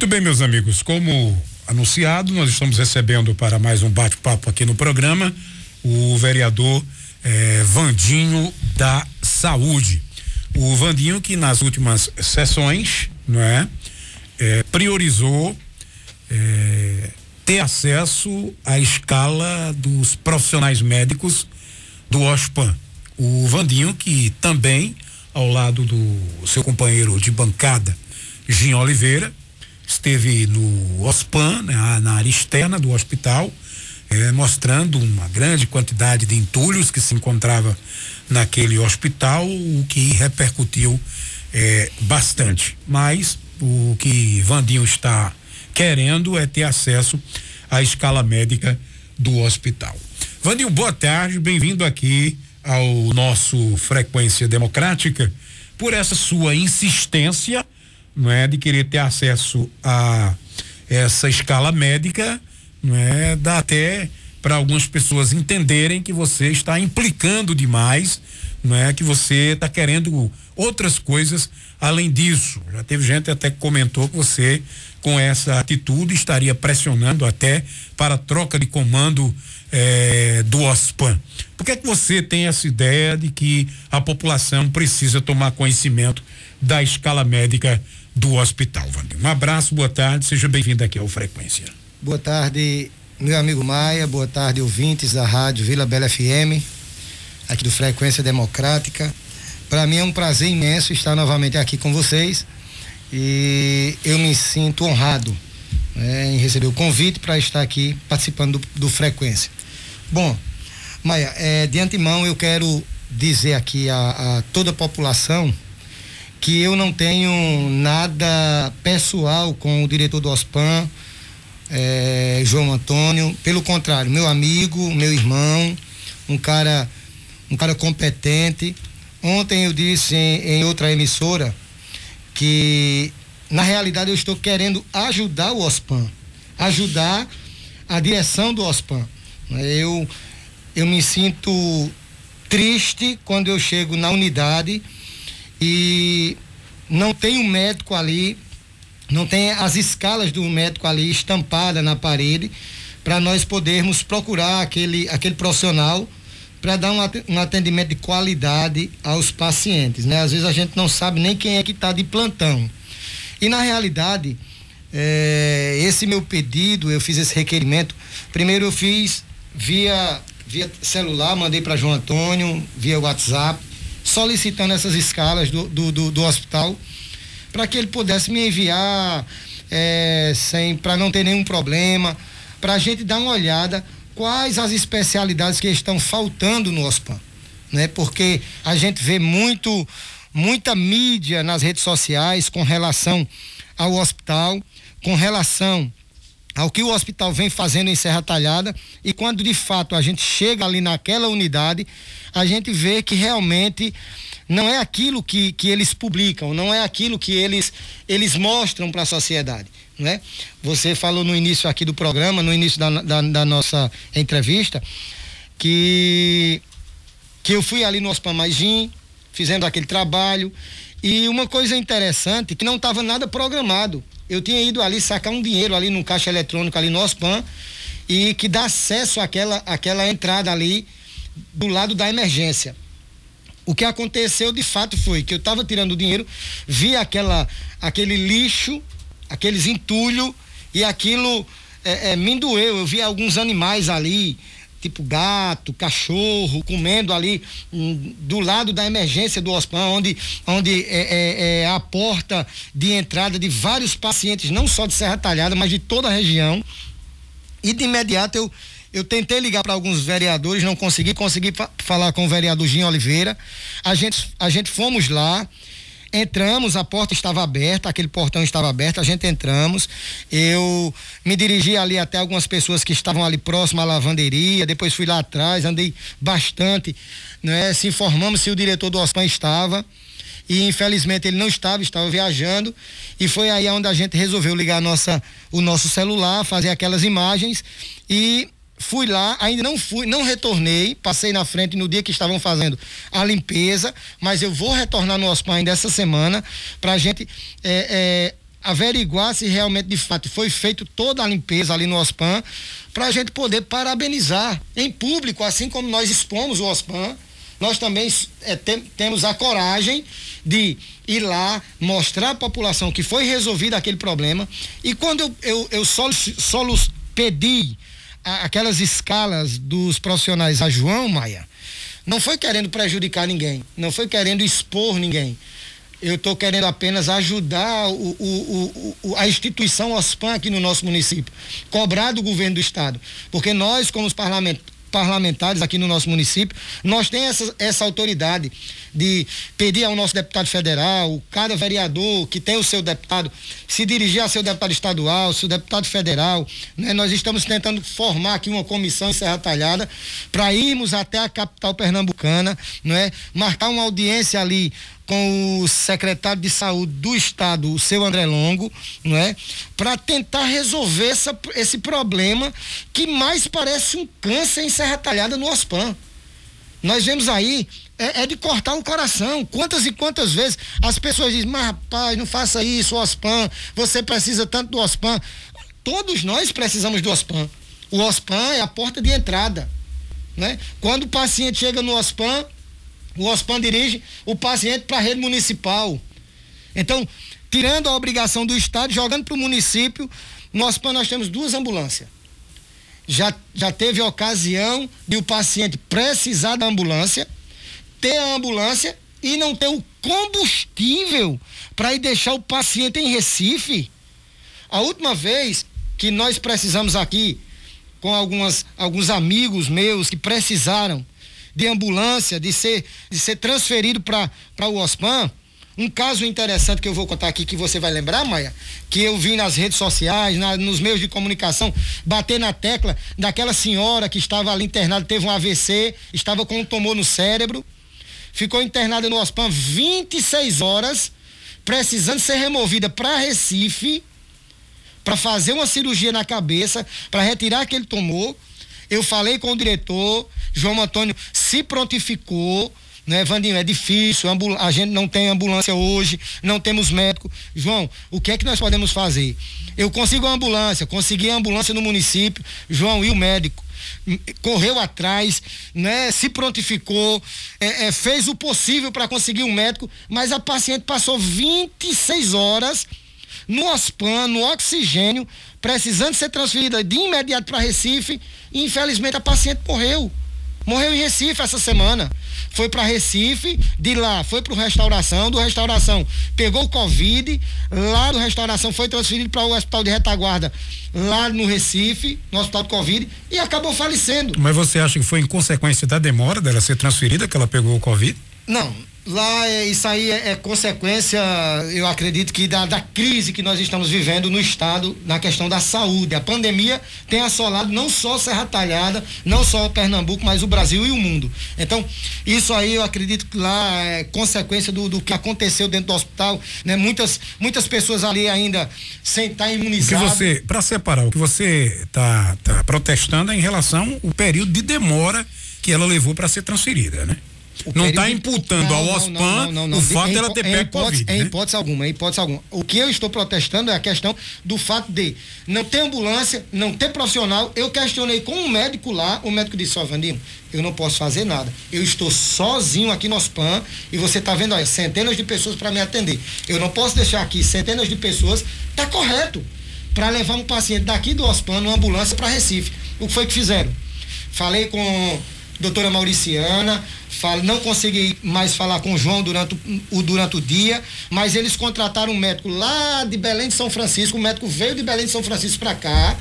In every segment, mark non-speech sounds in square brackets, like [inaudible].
Muito bem, meus amigos, como anunciado, nós estamos recebendo para mais um bate-papo aqui no programa o vereador eh, Vandinho da Saúde. O Vandinho que nas últimas sessões, não é, eh, priorizou eh, ter acesso à escala dos profissionais médicos do OSPAN. O Vandinho que também, ao lado do seu companheiro de bancada, Gin Oliveira, esteve no OSPAN, né, na área externa do hospital, eh, mostrando uma grande quantidade de entulhos que se encontrava naquele hospital, o que repercutiu eh, bastante. Mas o que Vandinho está querendo é ter acesso à escala médica do hospital. Vandinho, boa tarde, bem-vindo aqui ao nosso Frequência Democrática por essa sua insistência não é, de querer ter acesso a essa escala médica, não é, dá até para algumas pessoas entenderem que você está implicando demais, não é, que você está querendo outras coisas além disso. Já teve gente até que comentou que você com essa atitude estaria pressionando até para troca de comando eh, do OSPAN. Por que, é que você tem essa ideia de que a população precisa tomar conhecimento da escala médica do hospital, Vander. Um abraço, boa tarde, seja bem-vindo aqui ao Frequência. Boa tarde, meu amigo Maia, boa tarde, ouvintes da Rádio Vila Bela FM, aqui do Frequência Democrática. Para mim é um prazer imenso estar novamente aqui com vocês e eu me sinto honrado né, em receber o convite para estar aqui participando do, do Frequência. Bom, Maia, é, de antemão eu quero dizer aqui a, a toda a população que eu não tenho nada pessoal com o diretor do OSPAN, é, João Antônio. Pelo contrário, meu amigo, meu irmão, um cara, um cara competente. Ontem eu disse em, em outra emissora que na realidade eu estou querendo ajudar o OSPAN, ajudar a direção do OSPAN. Eu, eu me sinto triste quando eu chego na unidade e não tem um médico ali, não tem as escalas do médico ali estampada na parede para nós podermos procurar aquele, aquele profissional para dar um, atendimento de qualidade aos pacientes, né? Às vezes a gente não sabe nem quem é que está de plantão. E na realidade, é, esse meu pedido, eu fiz esse requerimento. Primeiro eu fiz via, via celular, mandei para João Antônio, via WhatsApp solicitando essas escalas do, do, do, do hospital para que ele pudesse me enviar é, sem para não ter nenhum problema, para a gente dar uma olhada quais as especialidades que estão faltando no OSPAN, né? Porque a gente vê muito muita mídia nas redes sociais com relação ao hospital, com relação ao que o hospital vem fazendo em Serra Talhada e quando de fato a gente chega ali naquela unidade, a gente vê que realmente não é aquilo que, que eles publicam, não é aquilo que eles, eles mostram para a sociedade. Né? Você falou no início aqui do programa, no início da, da, da, nossa entrevista, que, que eu fui ali no Hospital Magim, fizendo aquele trabalho, e uma coisa interessante, que não estava nada programado. Eu tinha ido ali sacar um dinheiro ali no caixa eletrônico ali no OSPAN e que dá acesso àquela, àquela entrada ali do lado da emergência. O que aconteceu de fato foi que eu estava tirando o dinheiro, vi aquela, aquele lixo, aqueles entulhos, e aquilo é, é, me doeu. Eu vi alguns animais ali, tipo gato, cachorro, comendo ali um, do lado da emergência do hospital, onde, onde é, é, é, a porta de entrada de vários pacientes, não só de Serra Talhada, mas de toda a região. E de imediato eu, eu tentei ligar para alguns vereadores, não consegui, consegui falar com o vereador Gin Oliveira. A gente, a gente fomos lá, entramos, a porta estava aberta, aquele portão estava aberto, a gente entramos. Eu me dirigi ali até algumas pessoas que estavam ali próximo à lavanderia, depois fui lá atrás, andei bastante, né? Se informamos se o diretor do OSPAN estava. E infelizmente ele não estava, estava viajando. E foi aí onde a gente resolveu ligar nossa, o nosso celular, fazer aquelas imagens e fui lá, ainda não fui, não retornei, passei na frente no dia que estavam fazendo a limpeza, mas eu vou retornar no hospital ainda essa semana para a gente é, é, averiguar se realmente de fato foi feito toda a limpeza ali no OSPAN, para a gente poder parabenizar em público, assim como nós expomos o OSPAN, nós também é, tem, temos a coragem de ir lá, mostrar à população que foi resolvido aquele problema. E quando eu, eu, eu só, só pedi aquelas escalas dos profissionais a João Maia, não foi querendo prejudicar ninguém, não foi querendo expor ninguém. Eu estou querendo apenas ajudar o, o, o, a instituição OSPAN aqui no nosso município, cobrar do governo do estado, porque nós, como parlamentares aqui no nosso município, nós temos essa, essa autoridade de pedir ao nosso deputado federal, cada vereador que tem o seu deputado, se dirigir a seu deputado estadual, seu deputado federal. Né? Nós estamos tentando formar aqui uma comissão em Serra Talhada para irmos até a capital pernambucana, não é? marcar uma audiência ali com o secretário de saúde do estado, o seu André Longo, não é? Para tentar resolver essa, esse problema que mais parece um câncer em Serra Talhada no OSPAN. Nós vemos aí, é, é, de cortar o coração. Quantas e quantas vezes as pessoas dizem, mas rapaz, não faça isso, OSPAN, você precisa tanto do OSPAN. Todos nós precisamos do OSPAN. O OSPAN é a porta de entrada. Né? Quando o paciente chega no OSPAN, o OSPAN dirige o paciente para a rede municipal. Então, tirando a obrigação do Estado, jogando para o município, no OSPAN nós temos duas ambulâncias. Já, já teve ocasião de o paciente precisar da ambulância, ter a ambulância e não ter o combustível para ir deixar o paciente em Recife. A última vez que nós precisamos aqui, com algumas, alguns amigos meus que precisaram de ambulância, de ser, de ser transferido para o OSPAN. Um caso interessante que eu vou contar aqui, que você vai lembrar, Maia, que eu vi nas redes sociais, na, nos meios de comunicação, bater na tecla daquela senhora que estava ali internada, teve um AVC, estava com um tumor no cérebro, ficou internada no OSPAN 26 horas, precisando ser removida para Recife, para fazer uma cirurgia na cabeça, para retirar aquele tumor. Eu falei com o diretor, João Antônio se prontificou, né, Vandinho? É difícil, a gente não tem ambulância hoje, não temos médico. João, o que é que nós podemos fazer? Eu consigo a ambulância, consegui a ambulância no município, João, e o médico? correu atrás, né, se prontificou, é, é, fez o possível para conseguir um médico, mas a paciente passou 26 horas no OSPAN, no oxigênio, precisando ser transferida de imediato para Recife, e infelizmente a paciente morreu. Morreu em Recife essa semana. Foi para Recife, de lá foi para o restauração, do restauração pegou o Covid, lá do restauração foi transferido para o hospital de retaguarda, lá no Recife, no hospital de Covid, e acabou falecendo. Mas você acha que foi em consequência da demora dela ser transferida que ela pegou o Covid? Não, Lá, é, isso aí é, é, consequência, eu acredito que da, da crise que nós estamos vivendo no Estado na questão da saúde. A pandemia tem assolado não só Serra Talhada, não só Pernambuco, mas o Brasil e o mundo. Então, isso aí eu acredito que lá é consequência do, do que aconteceu dentro do hospital. Né? Muitas, muitas pessoas ali ainda sem estar imunizadas. você, para separar, o que você está tá protestando é em relação ao período de demora que ela levou para ser transferida, né? Não está imputando ao OSPAN não, não, o fato dela ter pego Covid. Em né? hipótese alguma, em hipótese alguma. O que eu estou protestando é a questão do fato de não ter ambulância, não ter profissional. Eu questionei com um médico lá, o médico disse, ó, Vandinho, eu não posso fazer nada. Eu estou sozinho aqui no OSPAN e você está vendo, olha, centenas de pessoas para me atender. Eu não posso deixar aqui centenas de pessoas, tá correto, para levar um paciente daqui do OSPAN numa ambulância para Recife. O que foi que fizeram? Falei com doutora Mauriciana, falo, não consegui mais falar com o João durante o, durante o dia, mas eles contrataram um médico lá de Belém de São Francisco, o médico veio de Belém de São Francisco para cá.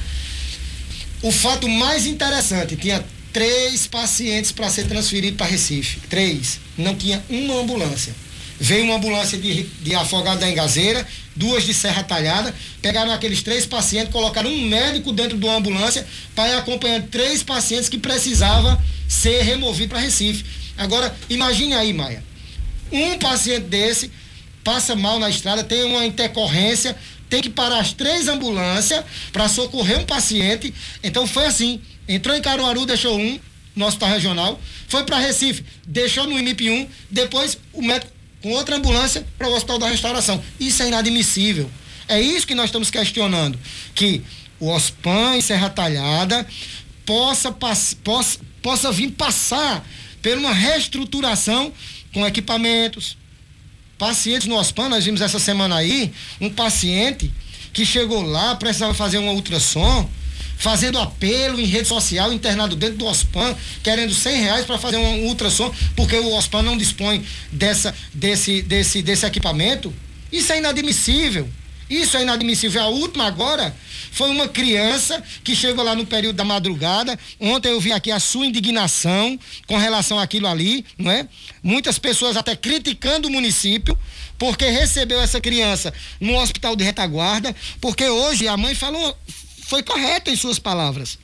O fato mais interessante, tinha três pacientes para ser transferido para Recife. Três. Não tinha uma ambulância. Veio uma ambulância de, de afogado da Engazeira, duas de Serra Talhada, pegaram aqueles três pacientes, colocaram um médico dentro de uma ambulância para ir acompanhando três pacientes que precisavam ser removidos para Recife. Agora, imagine aí, Maia. Um paciente desse passa mal na estrada, tem uma intercorrência, tem que parar as três ambulâncias para socorrer um paciente. Então foi assim. Entrou em Caruaru, deixou um, no hospital regional, foi para Recife, deixou no IMIP 1, depois o médico com outra ambulância para o hospital da restauração. Isso é inadmissível. É isso que nós estamos questionando. Que o OSPAN em Serra Talhada possa, possa, possa vir passar por uma reestruturação com equipamentos. Pacientes no OSPAN, nós vimos essa semana aí, um paciente que chegou lá, precisava fazer um ultrassom, fazendo apelo em rede social, internado dentro do OSPAN, querendo 100 reais para fazer um ultrassom, porque o OSPAN não dispõe dessa, desse, desse, desse equipamento. Isso é inadmissível. Isso é inadmissível. A última agora foi uma criança que chegou lá no período da madrugada. Ontem eu vi aqui a sua indignação com relação àquilo ali, não é? Muitas pessoas até criticando o município porque recebeu essa criança no hospital de retaguarda, porque hoje a mãe falou, foi correta em suas palavras.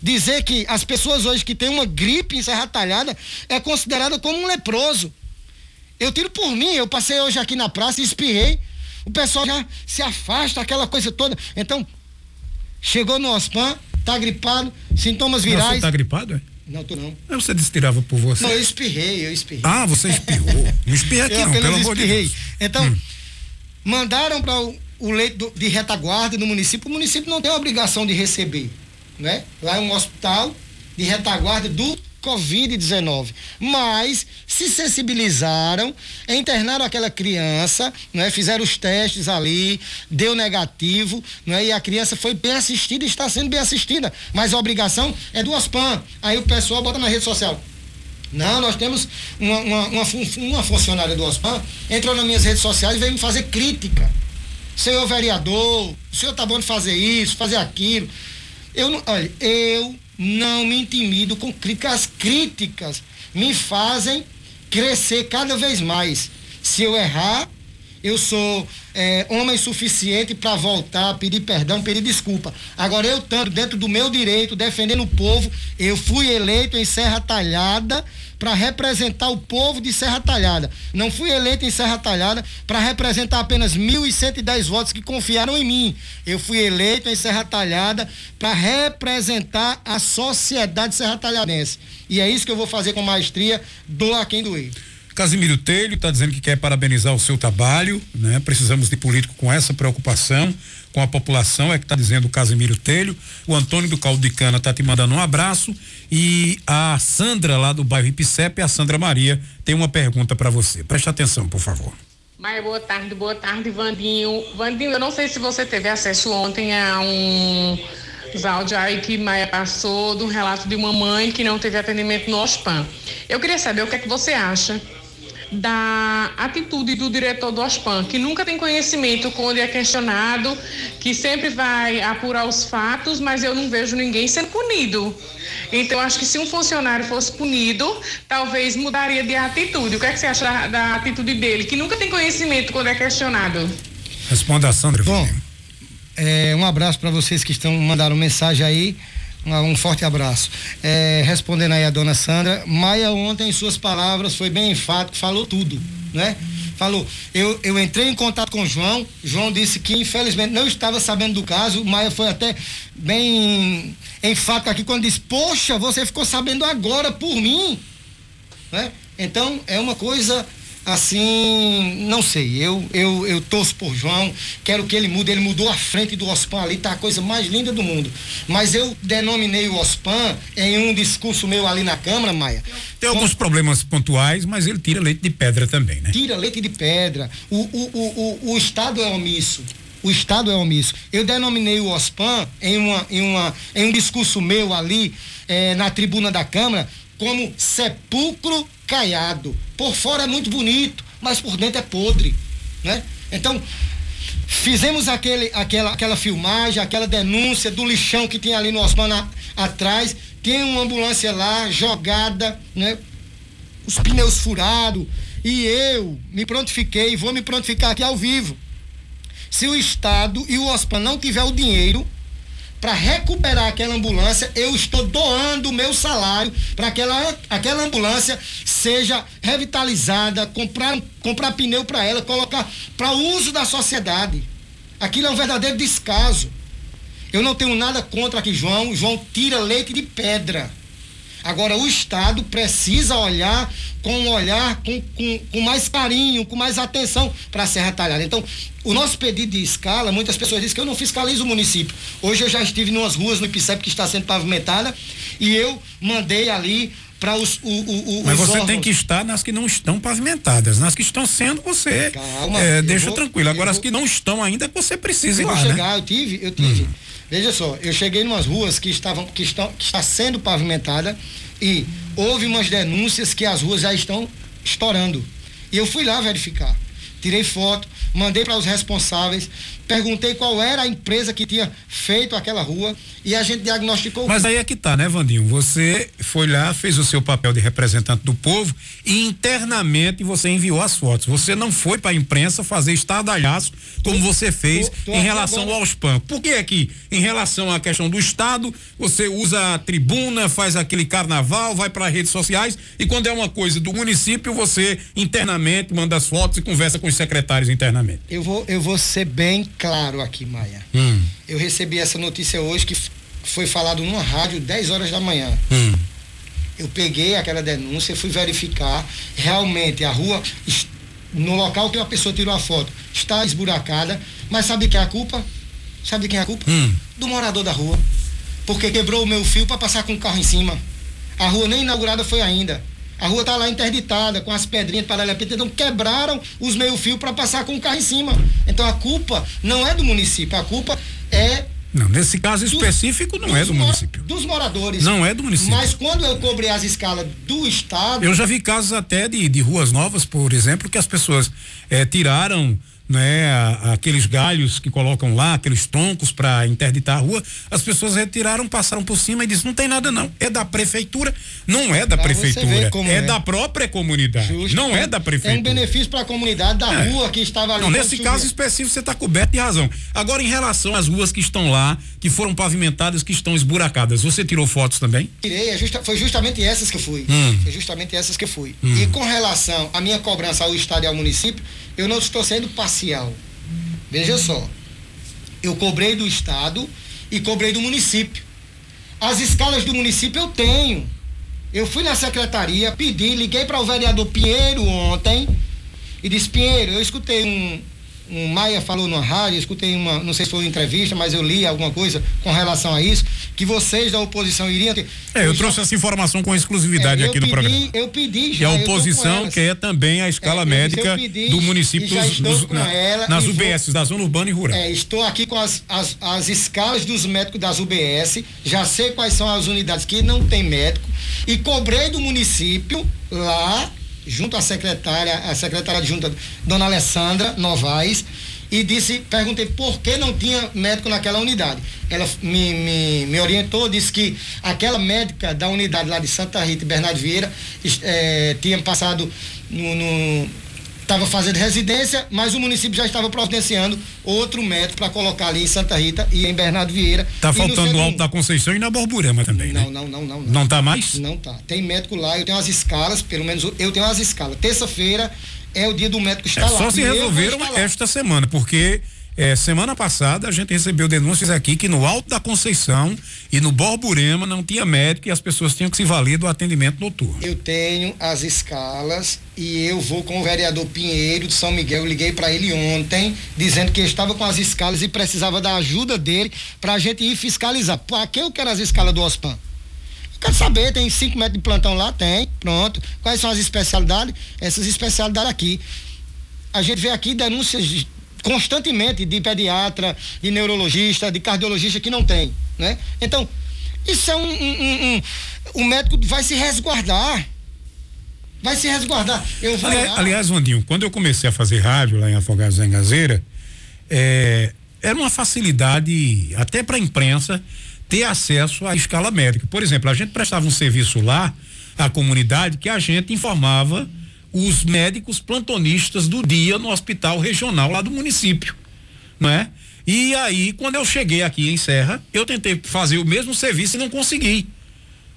Dizer que as pessoas hoje que têm uma gripe em Serra Talhada é considerada como um leproso. Eu tiro por mim, eu passei hoje aqui na praça e espirrei. O pessoal já se afasta, aquela coisa toda. Então, chegou no OSPAN, tá gripado, sintomas virais. Não, você tá gripado, é? Não, tô não. Você disse que tirava por você. Não, eu espirrei, eu espirrei. Ah, você espirrou. Não espirrei [laughs] aqui eu não, pelo amor de Deus. Então, hum. mandaram para o, o leito de retaguarda no município. O município não tem a obrigação de receber, né? Lá é um hospital de retaguarda do Covid-19. Mas se sensibilizaram, internaram aquela criança, né, fizeram os testes ali, deu negativo, né, e a criança foi bem assistida está sendo bem assistida. Mas a obrigação é do OSPAN. Aí o pessoal bota na rede social. Não, nós temos uma, uma, uma, uma funcionária do OSPAN, entrou nas minhas redes sociais e veio me fazer crítica. Senhor vereador, o senhor tá bom de fazer isso, fazer aquilo. Eu não, olha, eu não me intimido com críticas. críticas me fazem crescer cada vez mais. Se eu errar, eu sou é, homem suficiente para voltar, pedir perdão, pedir desculpa. Agora, eu estando dentro do meu direito, defendendo o povo, eu fui eleito em Serra Talhada para representar o povo de Serra Talhada. Não fui eleito em Serra Talhada para representar apenas 1.110 votos que confiaram em mim. Eu fui eleito em Serra Talhada para representar a sociedade serra talhadense. E é isso que eu vou fazer com maestria, doa quem doer. Casimiro Telho está dizendo que quer parabenizar o seu trabalho, né? Precisamos de político com essa preocupação com a população, é que está dizendo o Casimiro Telho. O Antônio do Caldo de Cana está te mandando um abraço e a Sandra lá do bairro Ipicep, a Sandra Maria, tem uma pergunta para você. Preste atenção, por favor. Maia, boa tarde, boa tarde, Vandinho. Vandinho, eu não sei se você teve acesso ontem a um áudio aí que Maia passou do relato de uma mãe que não teve atendimento no OSPAN. Eu queria saber o que é que você acha da atitude do diretor do OSPAN, que nunca tem conhecimento quando é questionado, que sempre vai apurar os fatos, mas eu não vejo ninguém sendo punido. Então, acho que se um funcionário fosse punido, talvez mudaria de atitude. O que, é que você acha da, da atitude dele, que nunca tem conhecimento quando é questionado? Responda a Sandra. Bom, é, um abraço para vocês que estão mandando mensagem aí. Um forte abraço. É, respondendo aí a dona Sandra, Maia ontem, em suas palavras, foi bem enfático, falou tudo, né? Falou, eu, eu entrei em contato com o João, João disse que infelizmente não estava sabendo do caso, Maia foi até bem enfático aqui quando disse, poxa, você ficou sabendo agora por mim, né? Então, é uma coisa assim, não sei, eu, eu, eu torço por João, quero que ele mude, ele mudou a frente do OSPAN ali, tá a coisa mais linda do mundo. Mas eu denominei o OSPAN em um discurso meu ali na Câmara, Maia. Tem alguns com... problemas pontuais, mas ele tira leite de pedra também, né? Tira leite de pedra. O, o, o, o, o Estado é omisso. O Estado é omisso. Eu denominei o OSPAN em, uma, em, uma, em um discurso meu ali eh, na tribuna da Câmara como sepulcro caiado. Por fora é muito bonito, mas por dentro é podre, né? Então, fizemos aquele, aquela, aquela filmagem, aquela denúncia do lixão que tinha ali no Osman atrás, tem uma ambulância lá jogada, né? Os pneus furados, e eu me prontifiquei, vou me prontificar aqui ao vivo. Se o Estado e o OSPAN não tiver o dinheiro para recuperar aquela ambulância, eu estou doando o meu salário para aquela, aquela ambulância seja revitalizada, comprar, comprar pneu para ela, colocar para uso da sociedade. Aquilo é um verdadeiro descaso. Eu não tenho nada contra aqui, João. João tira leite de pedra. Agora, o Estado precisa olhar com um olhar com, com, com mais carinho, com mais atenção para a Serra Talhada. Então, o nosso pedido de escala, muitas pessoas dizem que eu não fiscalizo o município. Hoje eu já estive em umas ruas no IPCEP que está sendo pavimentada e eu mandei ali para os, o, o, Mas você órgãos. tem que estar nas que não estão pavimentadas. Nas que estão sendo, você Calma, é, deixa vou, tranquilo. Agora, as que não estão ainda, você precisa eu ir lá, né? chegar, né? eu tive, eu tive. Hum. Veja só, eu cheguei em umas ruas que estavam, que estão, que está sendo pavimentada e houve umas denúncias que as ruas já estão estourando. E eu fui lá verificar. Tirei foto, mandei para os responsáveis, perguntei qual era a empresa que tinha feito aquela rua e a gente diagnosticou. Mas aí é que tá, né, Vandinho? Você foi lá, fez o seu papel de representante do povo e internamente você enviou as fotos. Você não foi para a imprensa fazer estardalhaço como você fez tô, tô em relação aos PAN. Por que é que, em relação à questão do Estado, você usa a tribuna, faz aquele carnaval, vai para redes sociais e quando é uma coisa do município, você internamente manda as fotos e conversa com os secretários internamente? Eu vou, eu vou ser bem claro aqui, Maia. Hum. Eu recebi essa notícia hoje que foi falado numa rádio 10 horas da manhã. Hum. Eu peguei aquela denúncia, fui verificar. Realmente a rua, no local que a pessoa tirou a foto, está esburacada. Mas sabe quem é a culpa? Sabe quem é a culpa? Hum. Do morador da rua. Porque quebrou o meu fio para passar com o carro em cima. A rua nem inaugurada foi ainda. A rua está lá interditada, com as pedrinhas paralelepípedas, então quebraram os meio-fio para passar com o carro em cima. Então a culpa não é do município, a culpa é não, nesse caso específico não é do município. Dos moradores. Não é do município. Mas quando eu cobrei as escalas do Estado. Eu já vi casos até de, de ruas novas, por exemplo, que as pessoas é, tiraram né, aqueles galhos que colocam lá, aqueles troncos para interditar a rua, as pessoas retiraram, passaram por cima e disse não tem nada não, é da prefeitura, não é da pra prefeitura, é, é, da própria comunidade, Justo. não é da prefeitura. É um benefício para a comunidade da é. rua que estava ali. Não, nesse caso específico você está coberto de razão. Agora em relação às ruas que estão lá, que foram pavimentadas, que estão esburacadas, você tirou fotos também? Tirei, é justa, foi justamente essas que eu fui. Hum. Foi justamente essas que eu fui. Hum. E com relação à minha cobrança ao estado e ao município, eu não estou sendo parcial. Veja só. Eu cobrei do Estado e cobrei do município. As escalas do município eu tenho. Eu fui na secretaria, pedi, liguei para o vereador Pinheiro ontem e disse: Pinheiro, eu escutei um, um Maia falou na rádio, escutei uma, não sei se foi uma entrevista, mas eu li alguma coisa com relação a isso, que vocês da oposição iriam ter. É, eu, trouxe essa informação com exclusividade é, aqui pedi, no programa. Eu pedi já. E a oposição quer também a escala é, médica pedi, do município dos, dos, na, ela, nas UBS, vou, da zona urbana e rural. É, estou aqui com as, as, as escalas dos médicos das UBS, já sei quais são as unidades que não tem médico, e cobrei do município lá junto à secretária, a secretária adjunta, dona Alessandra Novaes, e disse, perguntei por que não tinha médico naquela unidade. Ela me, me, me orientou, disse que aquela médica da unidade lá de Santa Rita Bernardo Vieira é, tinha passado no, no estava fazendo residência, mas o município já estava providenciando outro médico para colocar ali em Santa Rita e em Bernardo Vieira. Tá faltando no Alto da Conceição e na Borborema também, não, né? Não, não, não, não. Não tá mais? Não tá. Tem médico lá, eu tenho as escalas, pelo menos eu tenho as escalas. Terça-feira é o dia do médico estar é, lá. Só se resolveram esta semana, porque é, semana passada a gente recebeu denúncias aqui que no Alto da Conceição e no Borborema não tinha médico e as pessoas tinham que se valer do atendimento noturno. Eu tenho as escalas e eu vou com o vereador Pinheiro de São Miguel. Eu liguei para ele ontem dizendo que estava com as escalas e precisava da ajuda dele para a gente ir fiscalizar. Para que eu quero as escalas do OSPAN? Quero saber, tem 5 metros de plantão lá? Tem, pronto. Quais são as especialidades? Essas especialidades aqui. A gente vê aqui denúncias constantemente de pediatra, de neurologista, de cardiologista que não tem, né? Então, isso é um, um, um, um médico vai se resguardar. Vai se resguardar. Eu vou aliás, aliás, Vandinho, quando eu comecei a fazer rádio lá em Afogados em Gazeira, é, era uma facilidade até para a imprensa ter acesso à escala médica. Por exemplo, a gente prestava um serviço lá à comunidade que a gente informava os médicos plantonistas do dia no hospital regional lá do município, não é? E aí, quando eu cheguei aqui em Serra, eu tentei fazer o mesmo serviço e não consegui.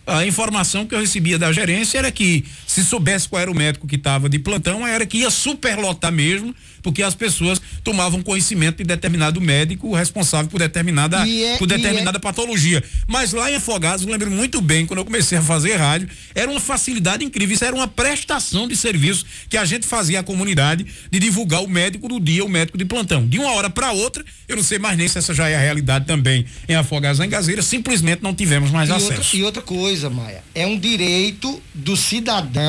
A informação que eu recebia da gerência era que se soubesse qual era o médico que estava de plantão, era que ia superlotar mesmo, porque as pessoas tomavam conhecimento de determinado médico responsável por determinada, é, por determinada é... patologia. Mas lá em Afogados, eu lembro muito bem, quando eu comecei a fazer rádio, era uma facilidade incrível, isso era uma prestação de serviço que a gente fazia à comunidade de divulgar o médico do dia, o médico de plantão. De uma hora para outra, eu não sei mais nem se essa já é a realidade também em Afogados em Gazeira, simplesmente não tivemos mais e acesso. Outra, e outra coisa, Maia, é um direito do cidadão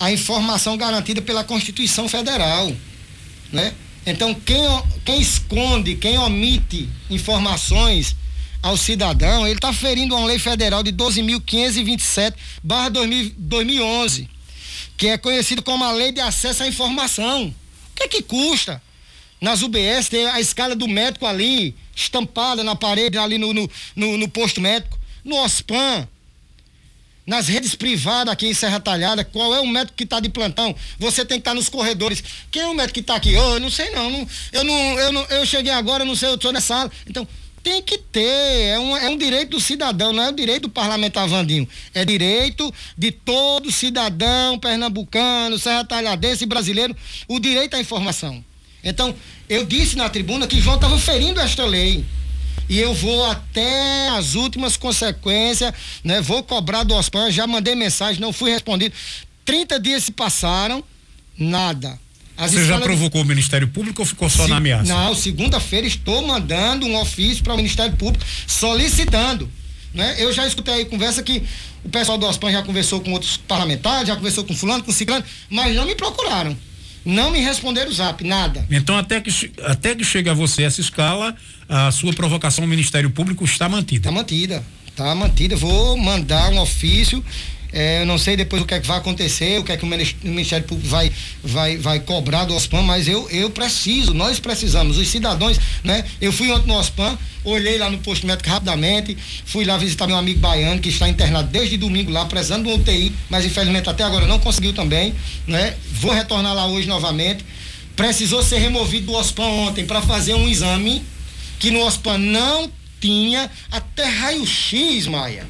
a informação garantida pela Constituição Federal, né? Então, quem, quem esconde, quem omite informações ao cidadão, ele está ferindo uma lei federal de 12.527, barra 2011, que é conhecido como a Lei de Acesso à Informação. O que é que custa? Nas UBS tem a escala do médico ali, estampada na parede, ali no, no, no, no posto médico. No OSPAN, nas redes privadas aqui em Serra Talhada, qual é o médico que está de plantão? Você tem que estar tá nos corredores. Quem é o médico que está aqui? Oh, eu não sei não, não, eu não, eu não, eu cheguei agora, não sei, eu estou nessa sala. Então, tem que ter, é um, é um direito do cidadão, não é o direito do parlamentar Vandinho. É direito de todo cidadão pernambucano, serra talhadense brasileiro, o direito à informação. Então, eu disse na tribuna que João estava ferindo esta lei e eu vou até as últimas consequências, né? Vou cobrar do OSPAN, já mandei mensagem, não fui respondido. 30 dias se passaram, nada. As Você já provocou de... o Ministério Público ou ficou só Se... na ameaça? Não, segunda-feira estou mandando um ofício para o Ministério Público solicitando. Né? Eu já escutei aí conversa que o pessoal do OSPAN já conversou com outros parlamentares, já conversou com fulano, com ciclano, mas não me procuraram. Não me responderam o zap, nada. Então, até que, até que chegue a você essa escala, a sua provocação ao Ministério Público está mantida. Está mantida. Está mantida. Vou mandar um ofício é, eu não sei depois o que é que vai acontecer, o que é que o Ministério Público vai, vai, vai cobrar do OSPAN, mas eu, eu preciso, nós precisamos, os cidadãos, né? Eu fui ontem no OSPAN, olhei lá no posto médico rapidamente, fui lá visitar meu amigo baiano, que está internado desde domingo lá, precisando um UTI, mas infelizmente até agora não conseguiu também, né? Vou retornar lá hoje novamente. Precisou ser removido do OSPAN ontem para fazer um exame que no OSPAN não tinha até raio-x, Maia.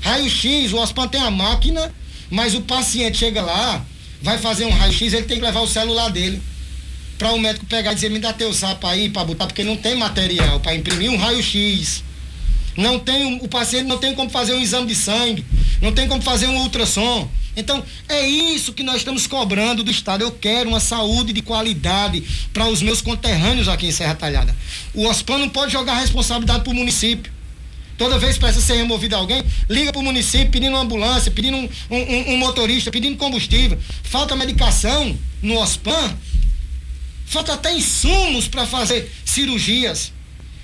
Raio-X, o OSPAN tem a máquina, mas o paciente chega lá, vai fazer um raio-X, ele tem que levar o celular dele. Para o médico pegar e dizer, me dá teu sapo aí para botar, porque não tem material para imprimir um raio-X. Não tem, o paciente não tem como fazer um exame de sangue, não tem como fazer um ultrassom. Então, é isso que nós estamos cobrando do Estado. Eu quero uma saúde de qualidade para os meus conterrâneos aqui em Serra Talhada. O OSPAN não pode jogar responsabilidade para o município. Toda vez que precisa ser removido alguém, liga para o município pedindo uma ambulância, pedindo um, um, um, motorista, pedindo combustível. Falta medicação no OSPAN. Falta até insumos para fazer cirurgias.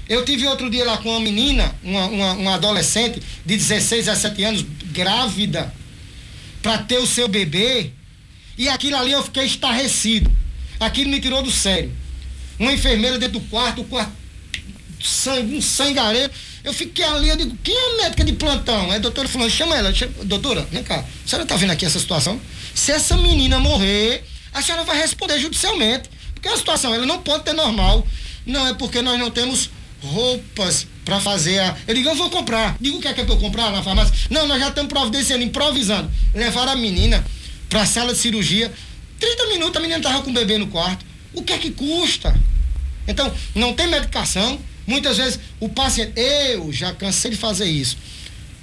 Eu tive outro dia lá com uma menina, uma, uma, uma adolescente de 16, 17 anos, grávida, para ter o seu bebê. E aquilo ali eu fiquei estarrecido. Aquilo me tirou do sério. Uma enfermeira dentro do quarto, o quarto sangue, um sangareiro. Eu fiquei ali, eu digo, quem é a médica de plantão? É a doutora falando, chama ela, chama, doutora, vem cá, a senhora tá vendo aqui essa situação? Se essa menina morrer, a senhora vai responder judicialmente. Porque a situação, ela não pode ter normal. Não, é porque nós não temos roupas para fazer a. Eu digo, eu vou comprar. Digo o que é que eu comprar na farmácia? Não, nós já estamos providenciando, improvisando. Levaram a menina para a sala de cirurgia. 30 minutos a menina tava com o bebê no quarto. O que é que custa? Então, não tem medicação, Muitas vezes o paciente, eu já cansei de fazer isso.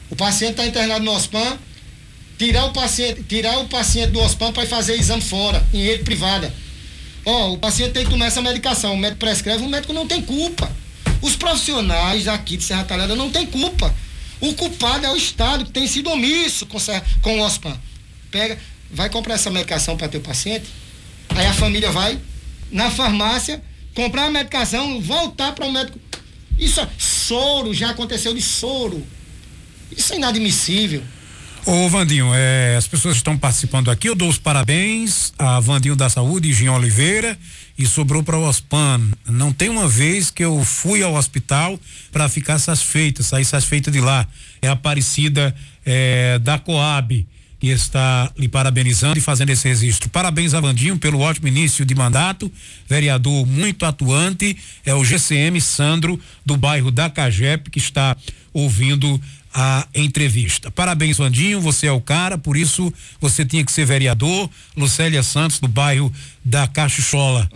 O paciente está internado no OSPAN, tirar o paciente, tirar o paciente do OSPAN para fazer exame fora, em rede privada. Ó, oh, o paciente tem que tomar essa medicação, o médico prescreve, o médico não tem culpa. Os profissionais aqui de Serra Talhada não tem culpa. O culpado é o Estado que tem sido omisso com, com o OSPAN. Pega, vai comprar essa medicação para teu paciente, aí a família vai na farmácia comprar a medicação, voltar para o médico isso é soro, já aconteceu de soro. Isso é inadmissível. Ô Vandinho, é, as pessoas estão participando aqui, eu dou os parabéns a Vandinho da Saúde e Jean Oliveira e sobrou para o OSPAN. Não tem uma vez que eu fui ao hospital para ficar satisfeito, sair satisfeito de lá. É a Aparecida é, da Coab que está lhe parabenizando e fazendo esse registro. Parabéns a Vandinho pelo ótimo início de mandato, vereador muito atuante, é o GCM Sandro do bairro da Cagep que está ouvindo a entrevista. Parabéns, Vandinho, você é o cara, por isso você tinha que ser vereador. Lucélia Santos, do bairro da.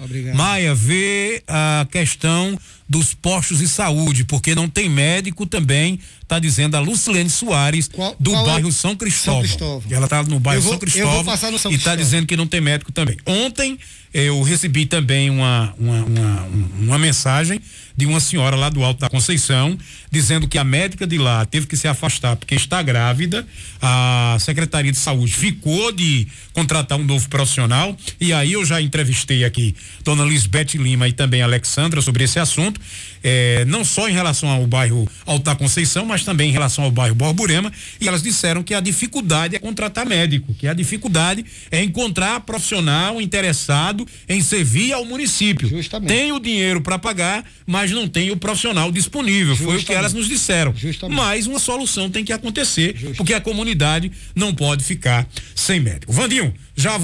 Obrigado. Maia, vê a questão dos postos de saúde, porque não tem médico também, está dizendo a Lucilene Soares, Qual- do qual é? bairro São Cristóvão. São Cristóvão. Ela está no bairro vou- São eu Cristóvão vou passar no São e está Cristóvão. dizendo que não tem médico também. Ontem eu recebi também uma, uma, uma, uma mensagem de uma senhora lá do Alto da Conceição, dizendo que a médica de lá teve que se afastar porque está grávida. A Secretaria de Saúde ficou de contratar um novo profissional. E aí eu já entrevistei aqui Dona Lisbeth Lima e também a Alexandra sobre esse assunto. eh, não só em relação ao bairro Alto da Conceição, mas também em relação ao bairro Borborema. E elas disseram que a dificuldade é contratar médico, que a dificuldade é encontrar profissional interessado em servir ao município. Justamente. Tem o dinheiro para pagar, mas não tem o profissional disponível. Foi o que Justamente. elas nos disseram. Justamente. Mas uma solução tem que acontecer, Justo. porque a comunidade não pode ficar sem médico. Vandinho, já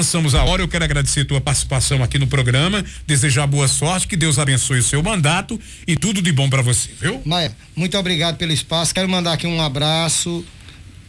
avançamos a hora. Eu quero agradecer a tua participação aqui no programa, desejar boa sorte, que Deus abençoe o seu mandato e tudo de bom para você, viu? Maia, muito obrigado pelo espaço. Quero mandar aqui um abraço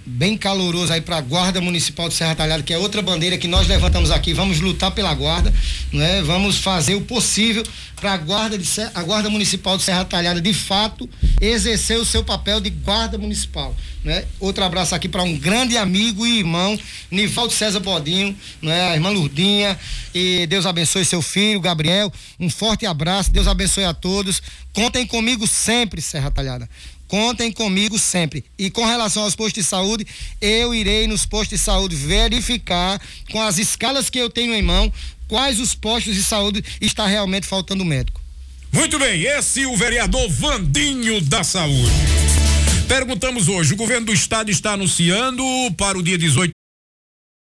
bem caloroso aí para a Guarda Municipal de Serra Talhada, que é outra bandeira que nós levantamos aqui. Vamos lutar pela guarda, né? Vamos fazer o possível para a guarda de a Guarda Municipal de Serra Talhada de fato exercer o seu papel de guarda municipal, né? Outro abraço aqui para um grande amigo e irmão, Nivaldo César Bodinho, né? A irmã Lurdinha, e Deus abençoe seu filho, Gabriel. Um forte abraço, Deus abençoe a todos. Contem comigo sempre, Serra Talhada. Contem comigo sempre. E com relação aos postos de saúde, eu irei nos postos de saúde verificar com as escalas que eu tenho em mão quais os postos de saúde está realmente faltando médico. Muito bem, esse é o vereador Vandinho da Saúde. Perguntamos hoje, o governo do estado está anunciando para o dia 18